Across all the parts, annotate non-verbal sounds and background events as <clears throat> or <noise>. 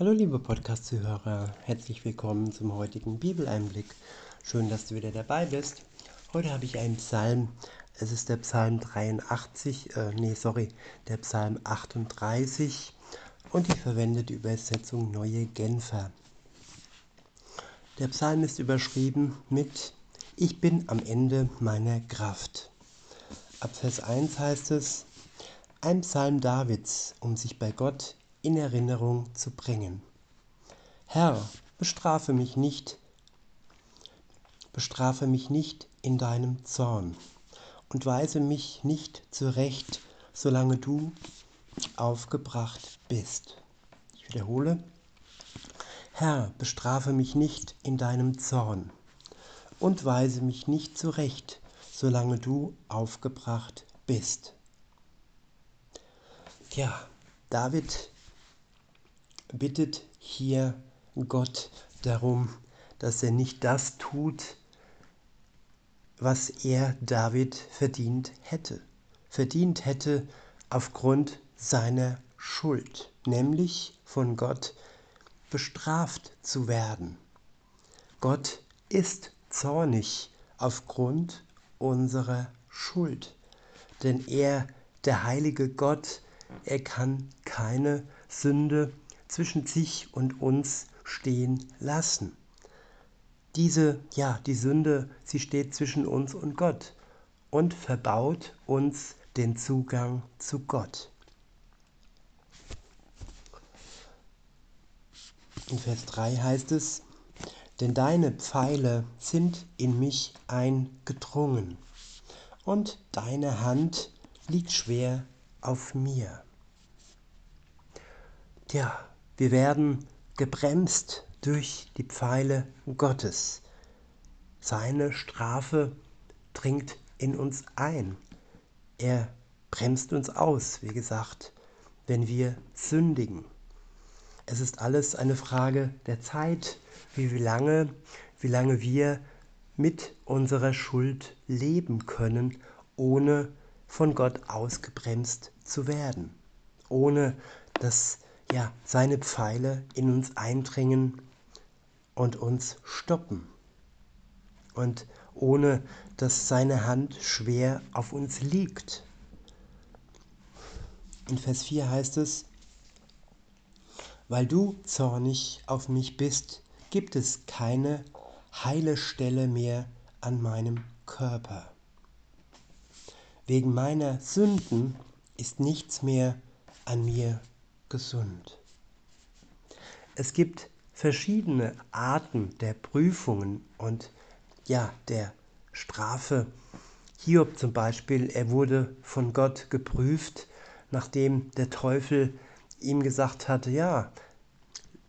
Hallo liebe Podcast-Zuhörer, herzlich willkommen zum heutigen Bibeleinblick. Schön, dass du wieder dabei bist. Heute habe ich einen Psalm. Es ist der Psalm 83, äh, nee, sorry, der Psalm 38 und ich verwende die Übersetzung Neue Genfer. Der Psalm ist überschrieben mit Ich bin am Ende meiner Kraft. Ab Vers 1 heißt es, ein Psalm Davids, um sich bei Gott in Erinnerung zu bringen. Herr, bestrafe mich nicht, bestrafe mich nicht in deinem Zorn und weise mich nicht zurecht, solange du aufgebracht bist. Ich wiederhole, Herr, bestrafe mich nicht in deinem Zorn und weise mich nicht zurecht, solange du aufgebracht bist. Ja, David bittet hier Gott darum, dass er nicht das tut, was er David verdient hätte. Verdient hätte aufgrund seiner Schuld, nämlich von Gott bestraft zu werden. Gott ist zornig aufgrund unserer Schuld, denn er, der heilige Gott, er kann keine Sünde zwischen sich und uns stehen lassen. Diese, ja, die Sünde, sie steht zwischen uns und Gott und verbaut uns den Zugang zu Gott. In Vers 3 heißt es, denn deine Pfeile sind in mich eingedrungen und deine Hand liegt schwer auf mir. Tja, wir werden gebremst durch die Pfeile Gottes. Seine Strafe dringt in uns ein. Er bremst uns aus, wie gesagt, wenn wir sündigen. Es ist alles eine Frage der Zeit, wie lange, wie lange wir mit unserer Schuld leben können, ohne von Gott ausgebremst zu werden, ohne dass ja, seine Pfeile in uns eindringen und uns stoppen. Und ohne dass seine Hand schwer auf uns liegt. In Vers 4 heißt es, weil du zornig auf mich bist, gibt es keine heile Stelle mehr an meinem Körper. Wegen meiner Sünden ist nichts mehr an mir gesund. Es gibt verschiedene Arten der Prüfungen und ja, der Strafe. Hiob zum Beispiel, er wurde von Gott geprüft, nachdem der Teufel ihm gesagt hatte, ja,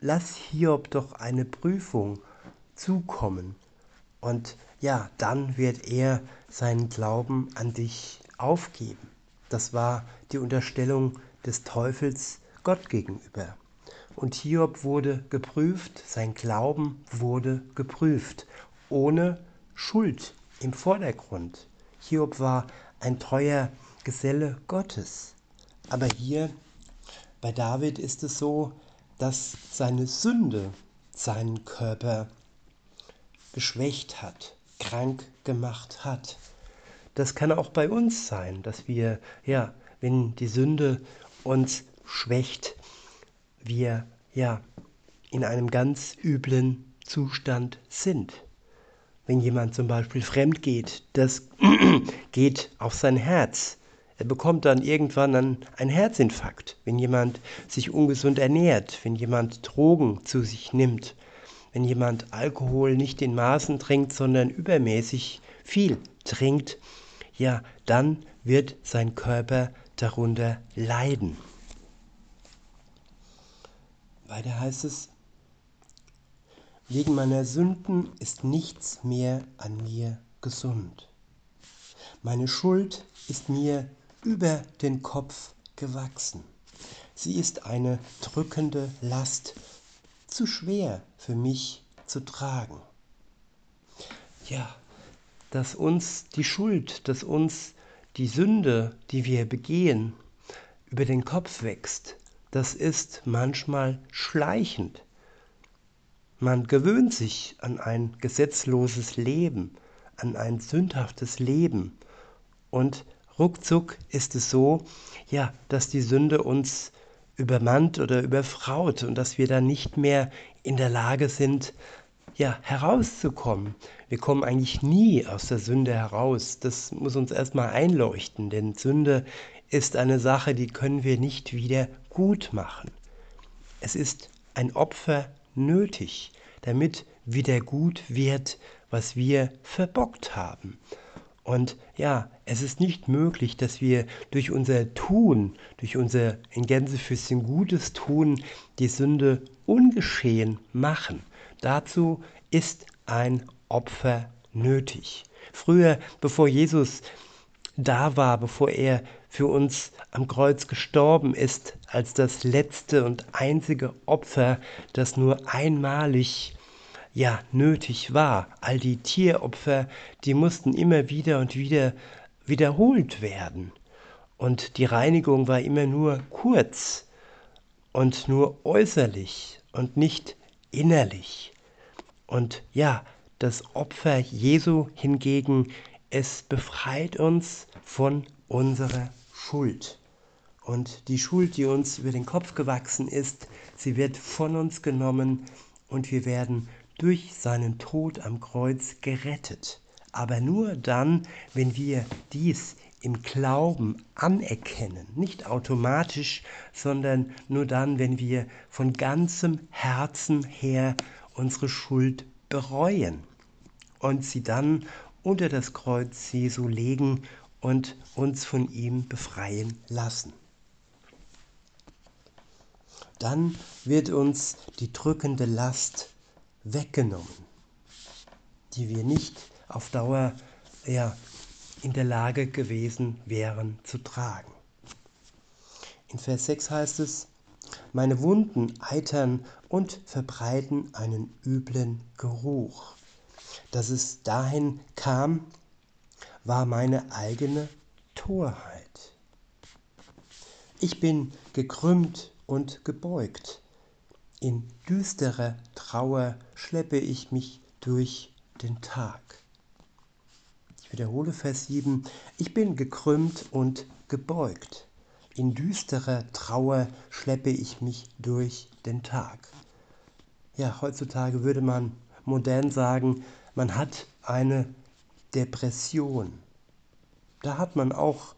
lass Hiob doch eine Prüfung zukommen. Und ja, dann wird er seinen Glauben an dich aufgeben. Das war die Unterstellung des Teufels Gott gegenüber. Und Hiob wurde geprüft, sein Glauben wurde geprüft, ohne Schuld im Vordergrund. Hiob war ein treuer Geselle Gottes. Aber hier bei David ist es so, dass seine Sünde seinen Körper geschwächt hat, krank gemacht hat. Das kann auch bei uns sein, dass wir, ja, wenn die Sünde uns schwächt, wir ja in einem ganz üblen Zustand sind. Wenn jemand zum Beispiel fremd geht, das <clears throat> geht auf sein Herz. Er bekommt dann irgendwann einen Herzinfarkt, wenn jemand sich ungesund ernährt, wenn jemand Drogen zu sich nimmt, wenn jemand Alkohol nicht in Maßen trinkt, sondern übermäßig viel trinkt, ja, dann wird sein Körper darunter leiden. Weiter heißt es, wegen meiner Sünden ist nichts mehr an mir gesund. Meine Schuld ist mir über den Kopf gewachsen. Sie ist eine drückende Last, zu schwer für mich zu tragen. Ja, dass uns die Schuld, dass uns die Sünde, die wir begehen, über den Kopf wächst, das ist manchmal schleichend. Man gewöhnt sich an ein gesetzloses Leben, an ein sündhaftes Leben. Und ruckzuck ist es so, ja, dass die Sünde uns übermannt oder überfraut und dass wir dann nicht mehr in der Lage sind, ja, herauszukommen. Wir kommen eigentlich nie aus der Sünde heraus. Das muss uns erstmal einleuchten, denn Sünde ist eine Sache, die können wir nicht wieder gut machen. Es ist ein Opfer nötig, damit wieder gut wird, was wir verbockt haben. Und ja, es ist nicht möglich, dass wir durch unser Tun, durch unser in Gänsefüßchen gutes Tun, die Sünde ungeschehen machen. Dazu ist ein Opfer nötig. Früher, bevor Jesus da war, bevor er für uns am Kreuz gestorben ist, als das letzte und einzige Opfer, das nur einmalig ja nötig war. All die Tieropfer, die mussten immer wieder und wieder wiederholt werden. Und die Reinigung war immer nur kurz und nur äußerlich und nicht innerlich. Und ja, das Opfer Jesu hingegen, es befreit uns von unserer Schuld. Und die Schuld, die uns über den Kopf gewachsen ist, sie wird von uns genommen und wir werden durch seinen Tod am Kreuz gerettet. Aber nur dann, wenn wir dies im Glauben anerkennen, nicht automatisch, sondern nur dann, wenn wir von ganzem Herzen her unsere Schuld bereuen und sie dann unter das Kreuz Jesu legen und uns von ihm befreien lassen. Dann wird uns die drückende Last weggenommen, die wir nicht auf Dauer ja, in der Lage gewesen wären zu tragen. In Vers 6 heißt es, meine Wunden eitern und verbreiten einen üblen Geruch. Dass es dahin kam, war meine eigene Torheit. Ich bin gekrümmt und gebeugt. In düsterer Trauer schleppe ich mich durch den Tag. Ich wiederhole Vers 7. Ich bin gekrümmt und gebeugt. In düsterer Trauer schleppe ich mich durch den Tag. Ja, heutzutage würde man modern sagen, man hat eine Depression. Da hat man auch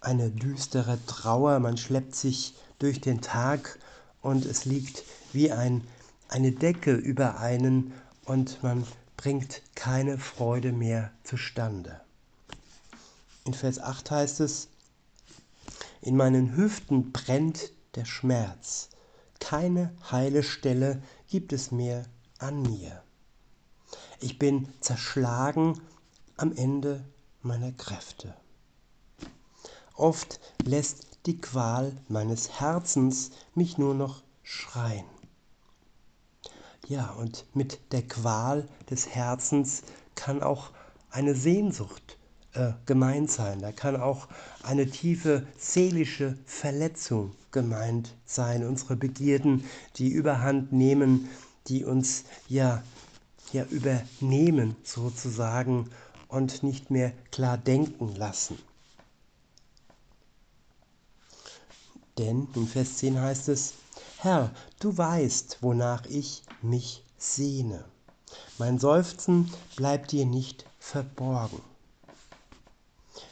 eine düstere Trauer, man schleppt sich durch den Tag und es liegt wie ein, eine Decke über einen und man bringt keine Freude mehr zustande. In Vers 8 heißt es, in meinen Hüften brennt der Schmerz, keine heile Stelle gibt es mehr an mir. Ich bin zerschlagen am Ende meiner Kräfte. Oft lässt die Qual meines Herzens mich nur noch schreien. Ja, und mit der Qual des Herzens kann auch eine Sehnsucht äh, gemeint sein. Da kann auch eine tiefe seelische Verletzung gemeint sein. Unsere Begierden, die überhand nehmen, die uns ja ja übernehmen sozusagen und nicht mehr klar denken lassen. Denn in Vers 10 heißt es, Herr, du weißt, wonach ich mich sehne. Mein Seufzen bleibt dir nicht verborgen.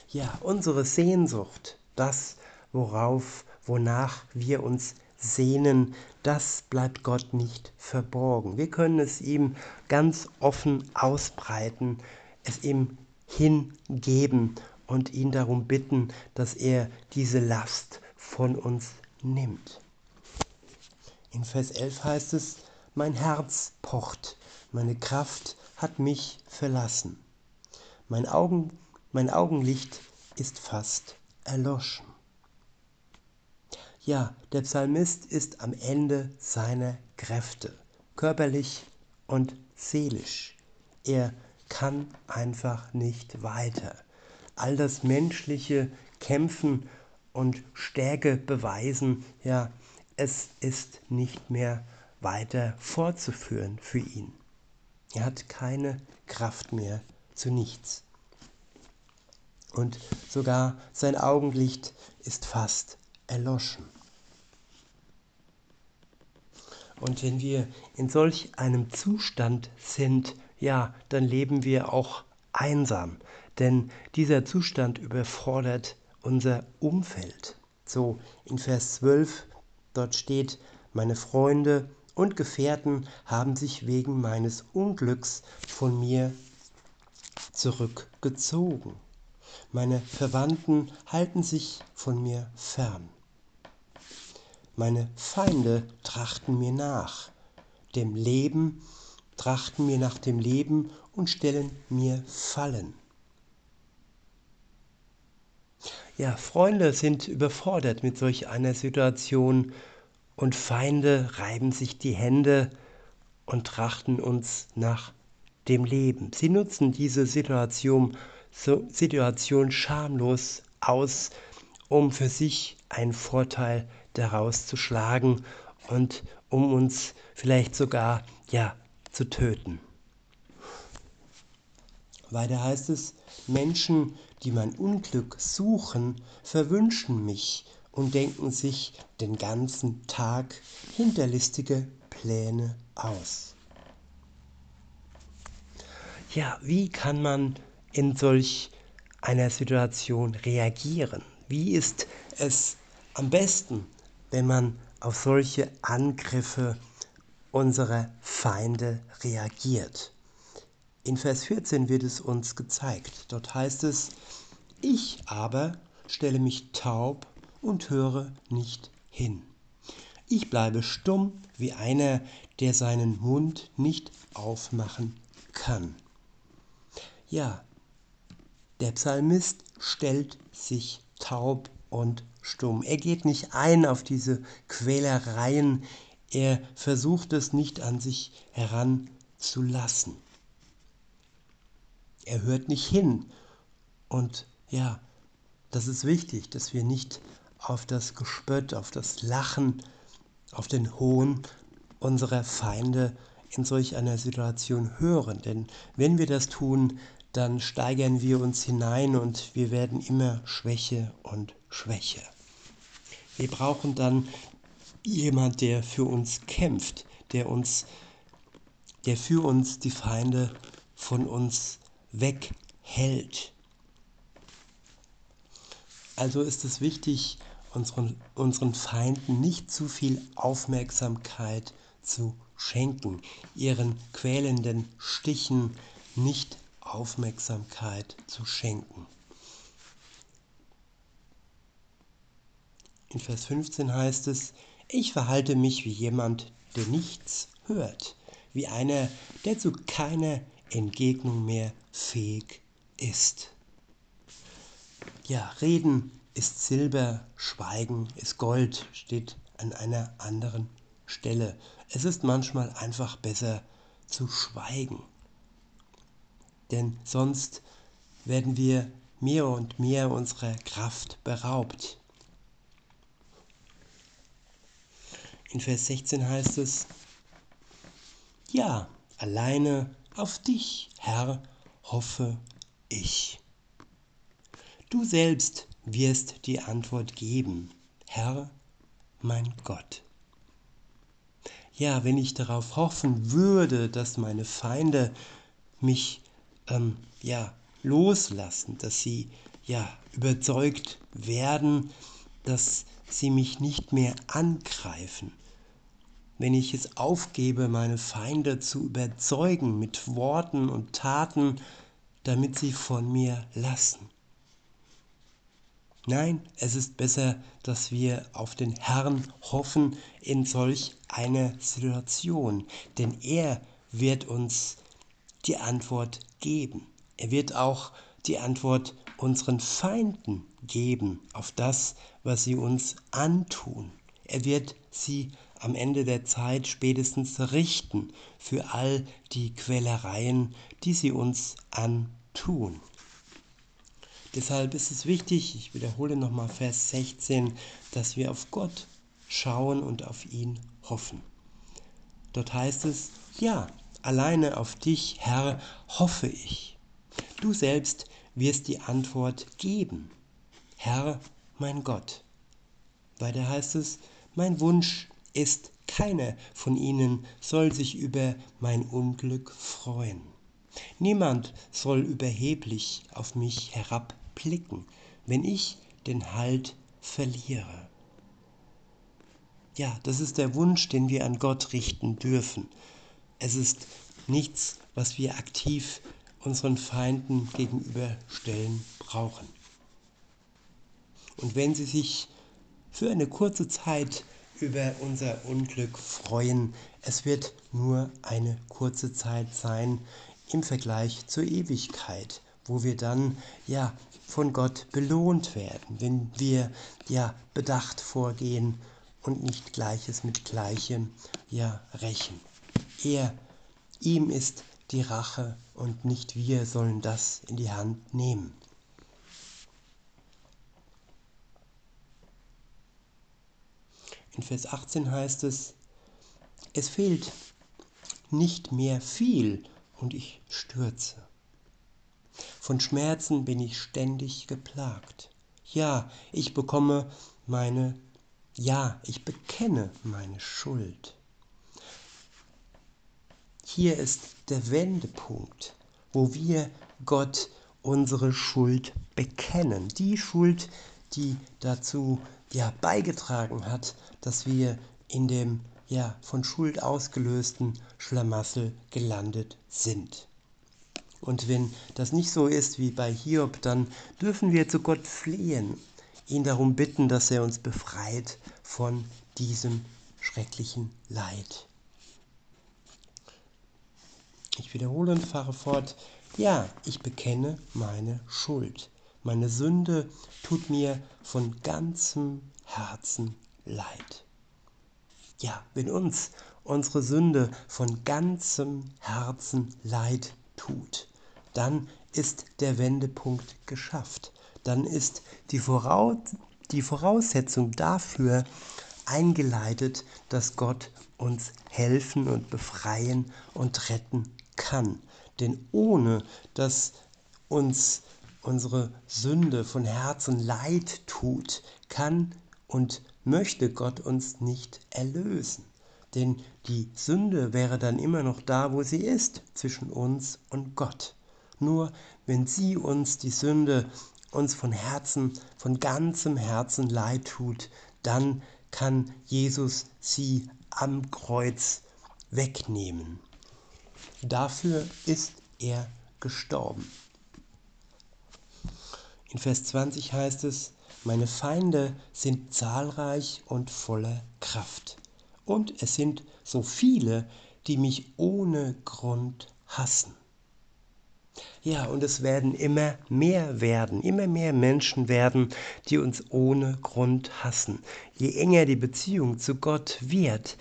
Ja, unsere Sehnsucht, das, worauf, wonach wir uns sehnen, das bleibt Gott nicht verborgen. Wir können es ihm ganz offen ausbreiten, es ihm hingeben und ihn darum bitten, dass er diese Last von uns nimmt. In Vers 11 heißt es, mein Herz pocht, meine Kraft hat mich verlassen. Mein, Augen, mein Augenlicht ist fast erloschen. Ja, der Psalmist ist am Ende seiner Kräfte, körperlich und seelisch. Er kann einfach nicht weiter. All das menschliche Kämpfen und Stärke beweisen, ja, es ist nicht mehr weiter fortzuführen für ihn. Er hat keine Kraft mehr zu nichts. Und sogar sein Augenlicht ist fast erloschen. Und wenn wir in solch einem Zustand sind, ja, dann leben wir auch einsam, denn dieser Zustand überfordert unser Umfeld. So in Vers 12, dort steht, meine Freunde und Gefährten haben sich wegen meines Unglücks von mir zurückgezogen. Meine Verwandten halten sich von mir fern. Meine Feinde trachten mir nach, dem Leben, trachten mir nach dem Leben und stellen mir Fallen. Ja, Freunde sind überfordert mit solch einer Situation und Feinde reiben sich die Hände und trachten uns nach dem Leben. Sie nutzen diese Situation, Situation schamlos aus, um für sich einen Vorteil daraus zu schlagen und um uns vielleicht sogar ja zu töten. Weiter heißt es, Menschen, die mein Unglück suchen, verwünschen mich und denken sich den ganzen Tag hinterlistige Pläne aus. Ja, wie kann man in solch einer Situation reagieren? Wie ist es am besten, wenn man auf solche Angriffe unserer Feinde reagiert? In Vers 14 wird es uns gezeigt. Dort heißt es, ich aber stelle mich taub und höre nicht hin. Ich bleibe stumm wie einer, der seinen Mund nicht aufmachen kann. Ja, der Psalmist stellt sich taub und stumm. Er geht nicht ein auf diese Quälereien. Er versucht es nicht an sich heranzulassen. Er hört nicht hin. Und ja, das ist wichtig, dass wir nicht auf das Gespött, auf das Lachen, auf den Hohn unserer Feinde in solch einer Situation hören. Denn wenn wir das tun, dann steigern wir uns hinein und wir werden immer Schwäche und Schwäche. Wir brauchen dann jemand, der für uns kämpft, der uns, der für uns die Feinde von uns weghält. Also ist es wichtig, unseren, unseren Feinden nicht zu viel Aufmerksamkeit zu schenken, ihren quälenden Stichen nicht Aufmerksamkeit zu schenken. In Vers 15 heißt es, ich verhalte mich wie jemand, der nichts hört, wie einer, der zu keiner Entgegnung mehr fähig ist. Ja, reden ist Silber, Schweigen ist Gold, steht an einer anderen Stelle. Es ist manchmal einfach besser zu schweigen denn sonst werden wir mehr und mehr unserer Kraft beraubt. In Vers 16 heißt es, ja, alleine auf dich, Herr, hoffe ich. Du selbst wirst die Antwort geben, Herr, mein Gott. Ja, wenn ich darauf hoffen würde, dass meine Feinde mich ähm, ja, loslassen, dass sie ja, überzeugt werden, dass sie mich nicht mehr angreifen. Wenn ich es aufgebe, meine Feinde zu überzeugen mit Worten und Taten, damit sie von mir lassen. Nein, es ist besser, dass wir auf den Herrn hoffen in solch einer Situation, denn er wird uns die Antwort geben. Er wird auch die Antwort unseren Feinden geben auf das, was sie uns antun. Er wird sie am Ende der Zeit spätestens richten für all die Quälereien, die sie uns antun. Deshalb ist es wichtig, ich wiederhole nochmal Vers 16, dass wir auf Gott schauen und auf ihn hoffen. Dort heißt es, ja, alleine auf dich, Herr, hoffe ich. Du selbst wirst die Antwort geben. Herr, mein Gott. Weiter heißt es, mein Wunsch ist, keiner von ihnen soll sich über mein Unglück freuen. Niemand soll überheblich auf mich herabblicken, wenn ich den Halt verliere. Ja, das ist der Wunsch, den wir an Gott richten dürfen. Es ist nichts, was wir aktiv unseren Feinden gegenüberstellen brauchen. Und wenn sie sich für eine kurze Zeit über unser Unglück freuen, es wird nur eine kurze Zeit sein im Vergleich zur Ewigkeit, wo wir dann ja von Gott belohnt werden, wenn wir ja bedacht vorgehen und nicht Gleiches mit Gleichem ja rächen. Er, ihm ist die Rache und nicht wir sollen das in die Hand nehmen. In Vers 18 heißt es, es fehlt nicht mehr viel und ich stürze. Von Schmerzen bin ich ständig geplagt. Ja, ich bekomme meine, ja, ich bekenne meine Schuld. Hier ist der Wendepunkt, wo wir Gott unsere Schuld bekennen. Die Schuld, die dazu ja beigetragen hat, dass wir in dem ja von Schuld ausgelösten Schlamassel gelandet sind. Und wenn das nicht so ist wie bei Hiob, dann dürfen wir zu Gott flehen, ihn darum bitten, dass er uns befreit von diesem schrecklichen Leid. Ich wiederhole und fahre fort. Ja, ich bekenne meine Schuld. Meine Sünde tut mir von ganzem Herzen leid. Ja, wenn uns unsere Sünde von ganzem Herzen leid tut, dann ist der Wendepunkt geschafft. Dann ist die, Voraus die Voraussetzung dafür eingeleitet, dass Gott uns helfen und befreien und retten kann. Denn ohne dass uns unsere Sünde von Herzen leid tut, kann und möchte Gott uns nicht erlösen. Denn die Sünde wäre dann immer noch da, wo sie ist, zwischen uns und Gott. Nur wenn sie uns, die Sünde, uns von Herzen, von ganzem Herzen leid tut, dann kann Jesus sie am Kreuz wegnehmen. Dafür ist er gestorben. In Vers 20 heißt es, meine Feinde sind zahlreich und voller Kraft. Und es sind so viele, die mich ohne Grund hassen. Ja, und es werden immer mehr werden, immer mehr Menschen werden, die uns ohne Grund hassen. Je enger die Beziehung zu Gott wird,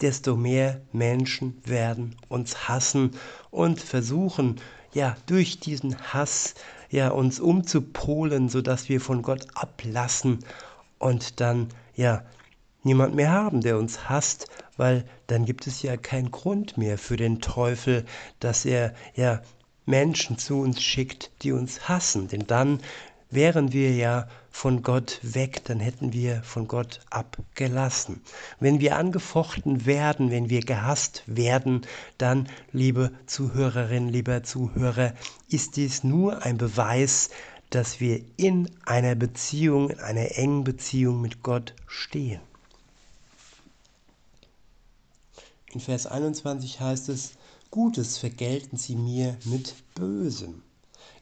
desto mehr Menschen werden uns hassen und versuchen, ja, durch diesen Hass ja, uns umzupolen, sodass wir von Gott ablassen und dann ja niemand mehr haben, der uns hasst, weil dann gibt es ja keinen Grund mehr für den Teufel, dass er ja Menschen zu uns schickt, die uns hassen, denn dann wären wir ja von Gott weg, dann hätten wir von Gott abgelassen. Wenn wir angefochten werden, wenn wir gehasst werden, dann, liebe Zuhörerin, lieber Zuhörer, ist dies nur ein Beweis, dass wir in einer Beziehung, in einer engen Beziehung mit Gott stehen. In Vers 21 heißt es, Gutes vergelten sie mir mit Bösem.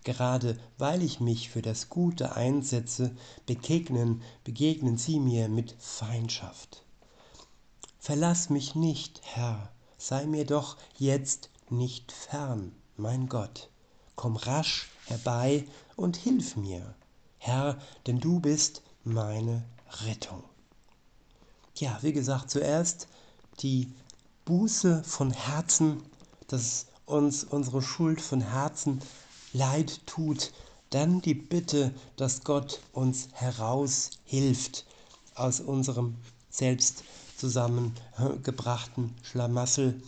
Gerade weil ich mich für das Gute einsetze, begegnen, begegnen sie mir mit Feindschaft. Verlass mich nicht, Herr, sei mir doch jetzt nicht fern, mein Gott. Komm rasch herbei und hilf mir, Herr, denn du bist meine Rettung. Ja, wie gesagt, zuerst die Buße von Herzen, dass uns unsere Schuld von Herzen leid tut, dann die Bitte, dass Gott uns heraushilft aus unserem selbst zusammengebrachten Schlamassel.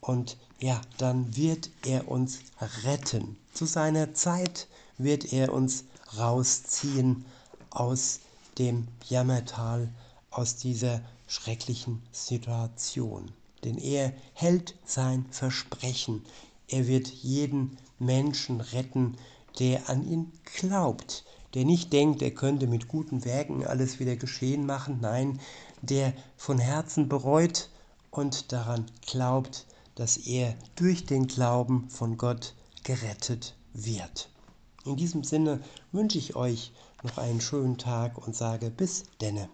Und ja, dann wird er uns retten. Zu seiner Zeit wird er uns rausziehen aus dem Jammertal, aus dieser schrecklichen Situation. Denn er hält sein Versprechen. Er wird jeden Menschen retten, der an ihn glaubt, der nicht denkt, er könnte mit guten Werken alles wieder geschehen machen, nein, der von Herzen bereut und daran glaubt, dass er durch den Glauben von Gott gerettet wird. In diesem Sinne wünsche ich euch noch einen schönen Tag und sage bis denne.